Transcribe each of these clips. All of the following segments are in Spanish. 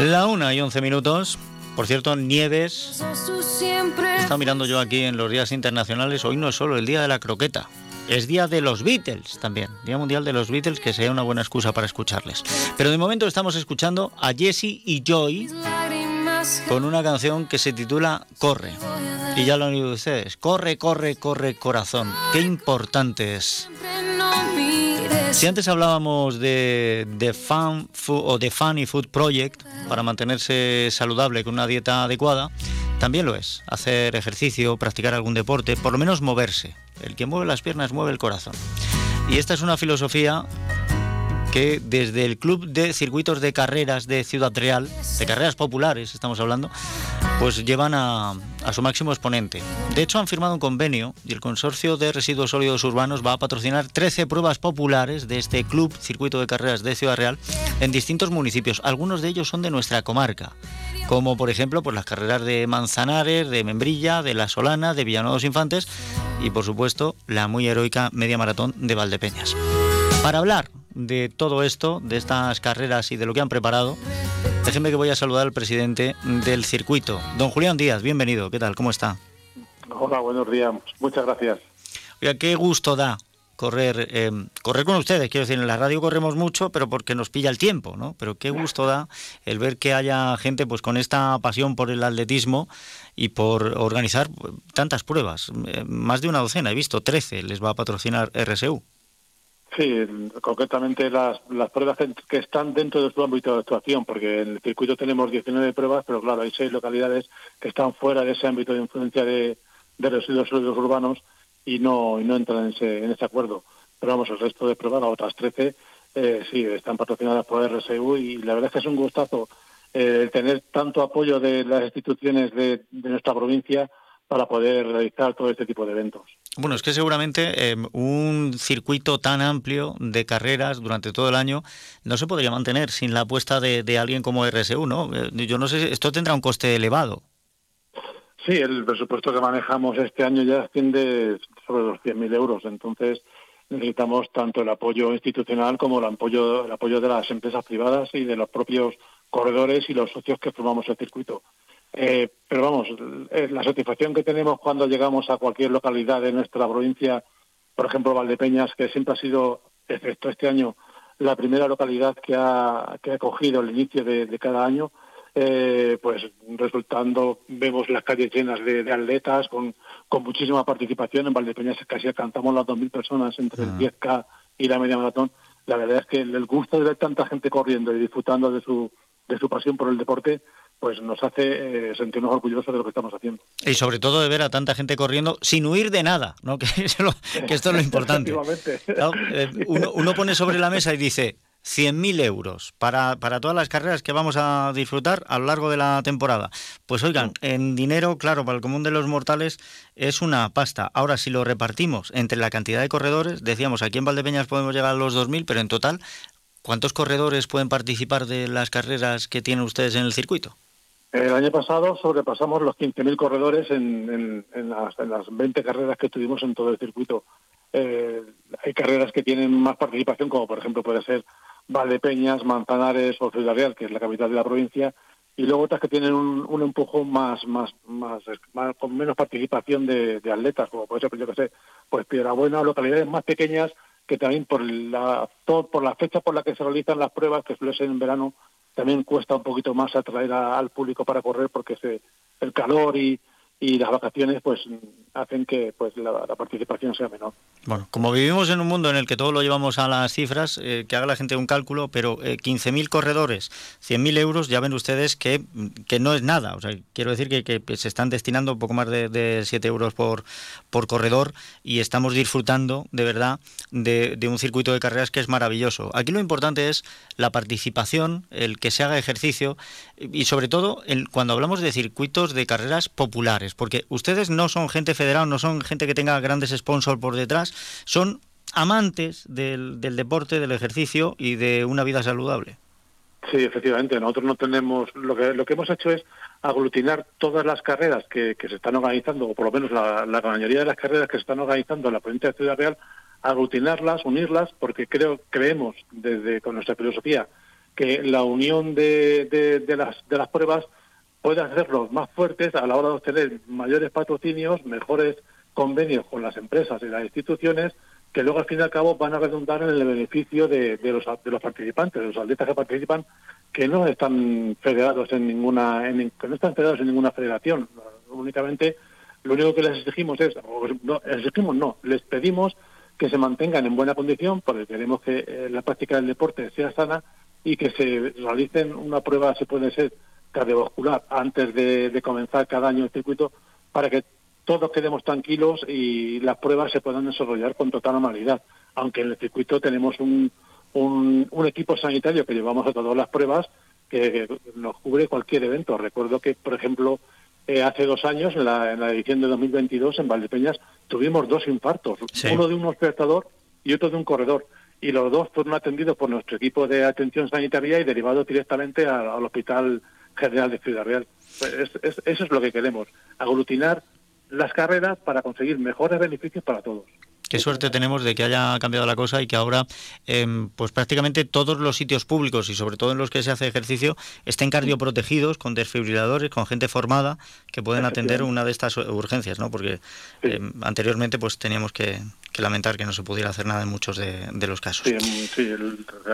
La una y once minutos. Por cierto, Nieves, estado mirando yo aquí en los días internacionales, hoy no es solo el día de la croqueta, es día de los Beatles también, Día Mundial de los Beatles, que sea una buena excusa para escucharles. Pero de momento estamos escuchando a Jesse y Joy con una canción que se titula Corre. Y ya lo han oído ustedes, corre, corre, corre corazón. Qué importante es. Si antes hablábamos de, de Fun Fu- o de Funny Food Project para mantenerse saludable con una dieta adecuada, también lo es. Hacer ejercicio, practicar algún deporte, por lo menos moverse. El que mueve las piernas mueve el corazón. Y esta es una filosofía que desde el Club de Circuitos de Carreras de Ciudad Real, de carreras populares estamos hablando, pues llevan a, a su máximo exponente. De hecho, han firmado un convenio y el Consorcio de Residuos Sólidos Urbanos va a patrocinar 13 pruebas populares de este Club Circuito de Carreras de Ciudad Real en distintos municipios. Algunos de ellos son de nuestra comarca, como por ejemplo pues, las carreras de Manzanares, de Membrilla, de La Solana, de Villanueva Infantes y por supuesto la muy heroica media maratón de Valdepeñas. Para hablar de todo esto, de estas carreras y de lo que han preparado, déjenme que voy a saludar al presidente del circuito, don Julián Díaz. Bienvenido, ¿qué tal? ¿Cómo está? Hola, buenos días. Muchas gracias. Oiga, qué gusto da correr, eh, correr con ustedes. Quiero decir, en la radio corremos mucho, pero porque nos pilla el tiempo, ¿no? Pero qué gusto da el ver que haya gente pues con esta pasión por el atletismo y por organizar tantas pruebas. Eh, más de una docena, he visto 13, les va a patrocinar RSU. Sí, concretamente las, las pruebas que- están dentro de su ámbito de actuación, porque en el circuito tenemos 19 pruebas, pero claro, hay seis localidades que están fuera de ese ámbito de influencia de, de residuos sólidos urbanos y no, y no entran en ese, en ese acuerdo. Pero vamos, el resto de pruebas, las otras 13, eh, sí, están patrocinadas por RSU y la verdad es que es un gustazo eh, tener tanto apoyo de las instituciones de, de nuestra provincia para poder realizar todo este tipo de eventos. Bueno, es que seguramente eh, un circuito tan amplio de carreras durante todo el año no se podría mantener sin la apuesta de, de alguien como RSU, ¿no? Eh, Yo no sé, esto tendrá un coste elevado. Sí, el presupuesto que manejamos este año ya asciende sobre los 100.000 euros, entonces necesitamos tanto el apoyo institucional como el apoyo, el apoyo de las empresas privadas y de los propios corredores y los socios que formamos el circuito. Eh, pero vamos, eh, la satisfacción que tenemos cuando llegamos a cualquier localidad de nuestra provincia, por ejemplo Valdepeñas, que siempre ha sido, excepto este año, la primera localidad que ha, que ha acogido el inicio de, de cada año, eh, pues resultando, vemos las calles llenas de, de atletas con, con muchísima participación. En Valdepeñas casi alcanzamos las 2.000 personas entre el 10K y la media maratón. La verdad es que el gusto de ver tanta gente corriendo y disfrutando de su, de su pasión por el deporte, pues nos hace eh, sentirnos orgullosos de lo que estamos haciendo. Y sobre todo de ver a tanta gente corriendo sin huir de nada, ¿no? Que, es lo- que esto es lo importante. Eh, uno, uno pone sobre la mesa y dice 100.000 euros para, para todas las carreras que vamos a disfrutar a lo largo de la temporada. Pues oigan, en dinero, claro, para el común de los mortales es una pasta. Ahora, si lo repartimos entre la cantidad de corredores, decíamos, aquí en Valdepeñas podemos llegar a los 2.000, pero en total, ¿cuántos corredores pueden participar de las carreras que tienen ustedes en el circuito? El año pasado sobrepasamos los 15.000 corredores en, en- las, en las 20 carreras que tuvimos en todo el circuito. Eh, hay carreras que tienen más participación, como por ejemplo puede ser Valdepeñas, Manzanares o Ciudad Real, que es la capital de la provincia, y luego otras que tienen un, un empujón más, más, más, con menos participación de, atletas, como puede ser, yo que sé, pues Piedrabuena, localidades más pequeñas que también por la todo, por la fecha por la que se realizan las pruebas, que suele ser en verano, también cuesta un poquito más atraer al público para correr porque se, el calor y, y las vacaciones pues hacen que pues la, participación sea menor. Bueno, como vivimos en un mundo en el que todo lo llevamos a las cifras, eh, que haga la gente un cálculo, pero eh, 15.000 corredores, 100.000 euros, ya ven ustedes que, que no es nada. O sea, quiero decir que, que se están destinando un poco más de, de 7 euros por, por corredor y estamos disfrutando de verdad de, de un circuito de carreras que es maravilloso. Aquí lo importante es la participación, el que se haga ejercicio y sobre todo el, cuando hablamos de circuitos de carreras populares, porque ustedes no son gente federal, no son gente que tenga grandes sponsors por detrás, son amantes del, del deporte, del ejercicio y de una vida saludable. Sí, efectivamente. Nosotros no tenemos. Lo que, lo que hemos hecho es aglutinar todas las carreras que, se están organizando, o por lo menos la, la mayoría de las carreras que se están organizando en la provincia de Ciudad Real, aglutinarlas, unirlas, porque creo, creemos desde con nuestra filosofía que la unión de, de, las, de las pruebas puede hacerlos más fuertes a la hora de obtener mayores patrocinios, mejores convenios con las empresas y las instituciones, que luego al fin y al cabo van a redundar en el beneficio de, los, de los participantes, de los atletas que participan, que no están federados en ninguna, en, que no están federados en ninguna federación. Únicamente lo único que les exigimos es, no, exigimos no, les pedimos que se mantengan en buena condición, porque queremos que eh, la práctica del deporte sea sana y que se realicen una prueba, se puede ser cardiovascular, antes de, comenzar cada año el circuito, para que todos quedemos tranquilos y las pruebas se puedan desarrollar con total normalidad. Aunque en el circuito tenemos un, un, equipo sanitario que llevamos a todas las pruebas que, nos cubre cualquier evento. Recuerdo que, por ejemplo, eh, hace dos años, en la, en la, edición de 2022, en Valdepeñas, tuvimos dos infartos, uno de un espectador y otro de un corredor. Y los dos fueron atendidos por nuestro equipo de atención sanitaria y derivados directamente al, Hospital General de Ciudad Real. Pues eso es lo que queremos, aglutinar las carreras para conseguir mejores beneficios para todos. Qué suerte tenemos de que haya cambiado la cosa y que ahora, em, pues prácticamente todos los sitios públicos y sobre todo en los que se hace ejercicio estén cardioprotegidos con desfibriladores, con gente formada que pueden atender una de estas urgencias, ¿no? Porque em, anteriormente, pues teníamos que, lamentar que no se pudiera hacer nada en muchos de, los casos. Sí,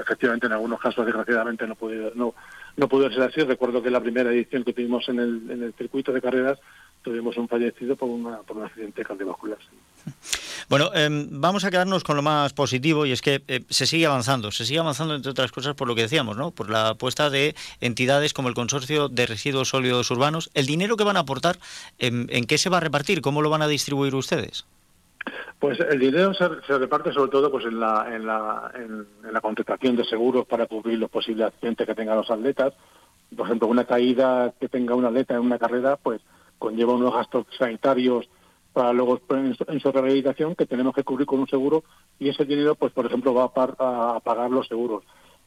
efectivamente, en algunos casos desgraciadamente no pudo, no, no pudo ser así. Recuerdo que la primera edición que tuvimos en el, en el circuito de carreras tuvimos un fallecido por, una, por un accidente cardiovascular. Bueno, em, vamos a quedarnos con lo más positivo y es que eh, se sigue avanzando, se sigue avanzando entre otras cosas por lo que decíamos, ¿no? Por la apuesta de entidades como el Consorcio de Residuos Sólidos Urbanos. ¿El dinero que van a aportar, em, en qué se va a repartir? ¿Cómo lo van a distribuir ustedes? Pues el dinero se, reparte sobre todo pues en la, en, la, en, la contratación de seguros para cubrir los posibles accidentes que tengan los atletas. Por ejemplo, una caída que tenga un atleta en una carrera, pues conlleva unos gastos sanitarios para luego en su, rehabilitación que tenemos que cubrir con un seguro y ese dinero, pues por ejemplo, va a, pagar los seguros.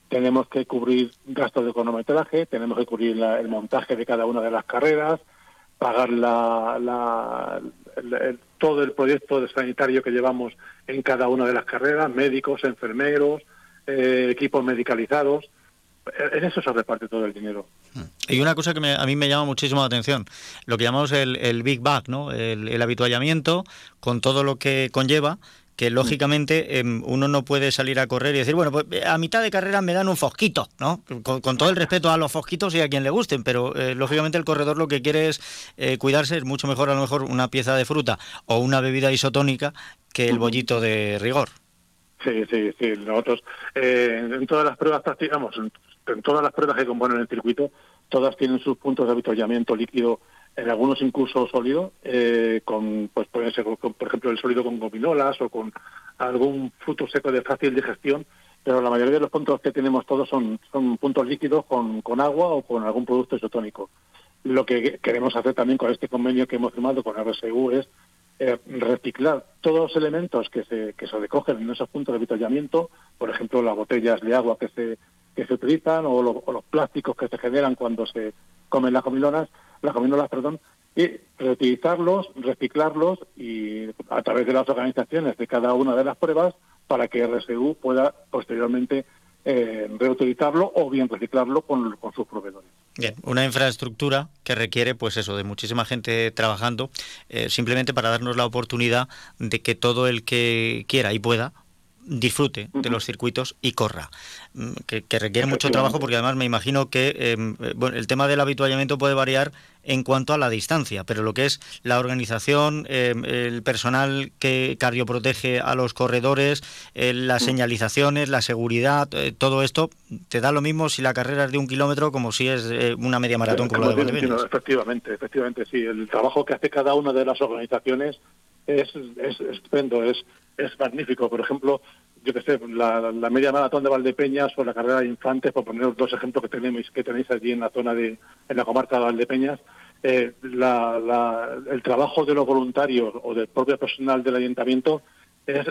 Tenemos que cubrir gastos de cronometraje, tenemos que cubrir el montaje de cada una de las carreras, pagar la, todo el proyecto de sanitario que llevamos en cada una de las carreras, médicos, enfermeros, eh, equipos medicalizados en eso se reparte todo el dinero. Mm. Y una cosa que a mí me llama muchísimo la atención, lo que llamamos el, Big Bag, ¿no? El, habituallamiento con todo lo que conlleva, que lógicamente em, uno no puede salir a correr y decir, bueno, pues a mitad de carrera me dan un fosquito, ¿no? Con, todo el respeto a los fosquitos y a quien le gusten, pero eh, lógicamente el corredor lo que quiere es eh, cuidarse, es mucho mejor a lo mejor una pieza de fruta o una bebida isotónica que el bollito de rigor. Sí, sí, sí. Nosotros eh, en todas las pruebas practicamos, en todas las pruebas que componen el circuito, todas tienen sus puntos de avituallamiento líquido, en algunos incluso sólido, eh, con, pues puede ser, por ejemplo, el sólido con gominolas o con algún fruto seco de fácil digestión, pero la mayoría de los puntos que tenemos todos son, son puntos líquidos con, con agua o con algún producto isotónico. Lo que queremos hacer también con este convenio que hemos firmado con RSU es eh, reciclar todos los elementos que se, que se recogen en esos puntos de avituallamiento, por ejemplo, las botellas de agua que se que se utilizan o, los plásticos que se generan cuando se comen las comilonas, las cominolas, perdón, y reutilizarlos, reciclarlos y a través de las organizaciones de cada una de las pruebas para que RSU pueda posteriormente eh, reutilizarlo o bien reciclarlo con, sus proveedores. Bien, una infraestructura que requiere, pues eso, de muchísima gente trabajando, eh, simplemente para darnos la oportunidad de que todo el que quiera y pueda disfrute de los circuitos y corra, mm, que, requiere mucho trabajo porque además me imagino que em, eh, bueno, el tema del habituallamiento puede variar en cuanto a la distancia, pero lo que es la organización, em, el personal que cardioprotege a los corredores, eh, las señalizaciones, la seguridad, eh, todo esto, te da lo mismo si la carrera es de un kilómetro como si es una media maratón como, la de Efectivamente, efectivamente, sí. El trabajo que hace cada una de las organizaciones es, es estupendo, es es magnífico. Por ejemplo, yo que sé, la, media maratón de Valdepeñas o la carrera de infantes, por poner dos ejemplos que tenemos que tenéis allí en la zona de, en la comarca de Valdepeñas, eh, el trabajo de los voluntarios o del propio personal del ayuntamiento es,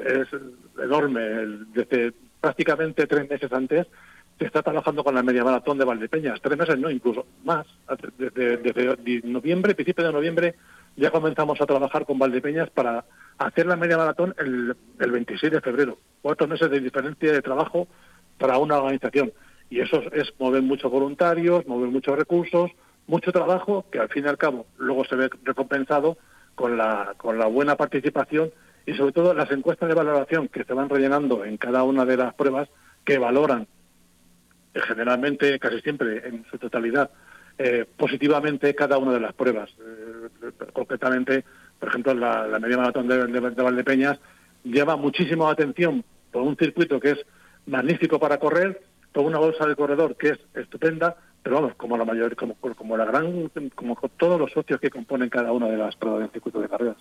enorme. Desde prácticamente tres meses antes se está trabajando con la media maratón de Valdepeñas, tres meses no, incluso más. Desde, desde noviembre, principio de noviembre, ya comenzamos a trabajar con Valdepeñas para hacer la media maratón el, el 26 de febrero. Cuatro meses de diferencia de trabajo para una organización. Y eso es mover muchos voluntarios, mover muchos recursos, mucho trabajo que al fin y al cabo luego se ve recompensado con la, con la buena participación y sobre todo las encuestas de valoración que se van rellenando en cada una de las pruebas que valoran eh, generalmente, casi siempre, en su totalidad, eh, positivamente cada una de las pruebas. Eh, concretamente, por ejemplo, la, media maratón de, de, de Valdepeñas lleva muchísima atención por un circuito que es magnífico para correr, por una bolsa de corredor que es estupenda, pero vamos, como la mayor, como, como la gran, como todos los socios que componen cada una de las pruebas del circuito de carreras.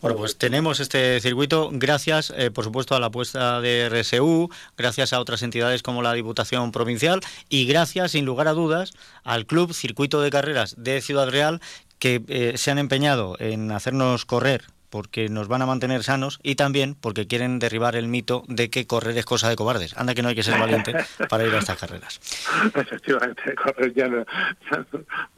Bueno, pues tenemos este circuito gracias, eh, por supuesto, a la apuesta de RSU, gracias a otras entidades como la Diputación Provincial y gracias, sin lugar a dudas, al Club Circuito de Carreras de Ciudad Real que eh, se han empeñado en hacernos correr porque nos van a mantener sanos y también porque quieren derribar el mito de que correr es cosa de cobardes. Anda que no hay que ser valiente para ir a estas carreras. Efectivamente, correr ya, no,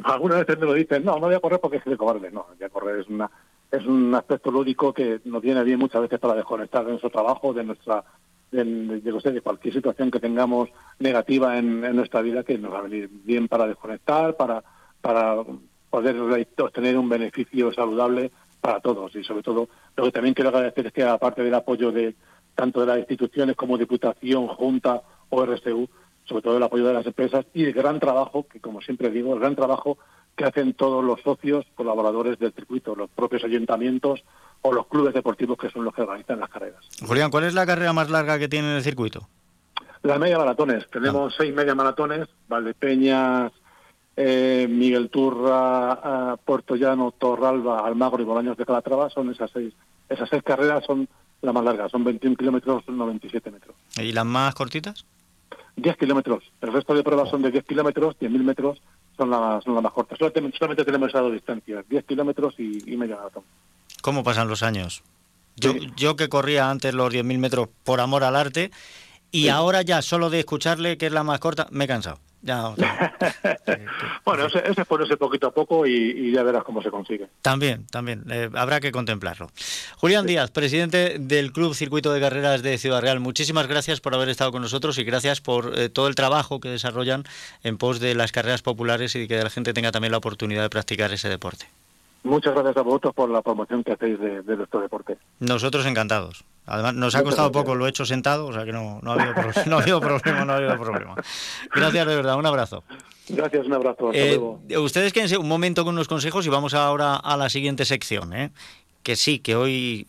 algunas veces me lo dicen, no, no voy a correr porque es de cobarde. No, ya correr es una es un aspecto lúdico que nos viene bien muchas veces para desconectar de nuestro trabajo, de nuestra de, de, de, de cualquier situación que tengamos negativa en, en, nuestra vida que nos va a venir bien para desconectar, para para poder obtener un beneficio saludable para todos y sobre todo lo que también quiero agradecer es que aparte del apoyo de tanto de las instituciones como Diputación, Junta o RSU, sobre todo el apoyo de las empresas y el gran trabajo, que como siempre digo, el gran trabajo que hacen todos los socios, colaboradores del circuito, los propios ayuntamientos o los clubes deportivos que son los que organizan las carreras. Julián, ¿cuál es la carrera más larga que tiene en el circuito? Las media maratones. Tenemos ah. seis media maratones, Valdepeñas, eh, Miguel Turra, eh, Puerto Llano, Torralba, Almagro y Bolaños de Calatrava son esas seis. Esas seis carreras son las más largas, son 21 kilómetros, 97 metros. ¿Y las más cortitas? 10 kilómetros. El resto de pruebas son de 10 kilómetros, 10.000 metros son las, son las más cortas. Solamente, solamente tenemos esas dos distancias, 10 kilómetros y, y media maratón. ¿Cómo pasan los años? Yo, sí. yo que corría antes los 10.000 metros por amor al arte y sí. ahora ya solo de escucharle que es la más corta me he cansado. Ya, bueno, ese, ese es ponerse poquito a poco y, y, ya verás cómo se consigue. También, también, eh, habrá que contemplarlo. Julián sí. Díaz, presidente del Club Circuito de Carreras de Ciudad Real, muchísimas gracias por haber estado con nosotros y gracias por eh, todo el trabajo que desarrollan en pos de las carreras populares y de que la gente tenga también la oportunidad de practicar ese deporte. Muchas gracias a vosotros por la promoción que hacéis de, de nuestro deporte. Nosotros encantados. Además, nos ha costado poco, lo he hecho sentado, o sea que no, no, ha, habido pro, no ha habido problema, no ha habido problema. Gracias de verdad, un abrazo. Gracias, un abrazo. Hasta eh, luego. Ustedes quédense un momento con unos consejos y vamos ahora a la siguiente sección, ¿eh? que sí, que hoy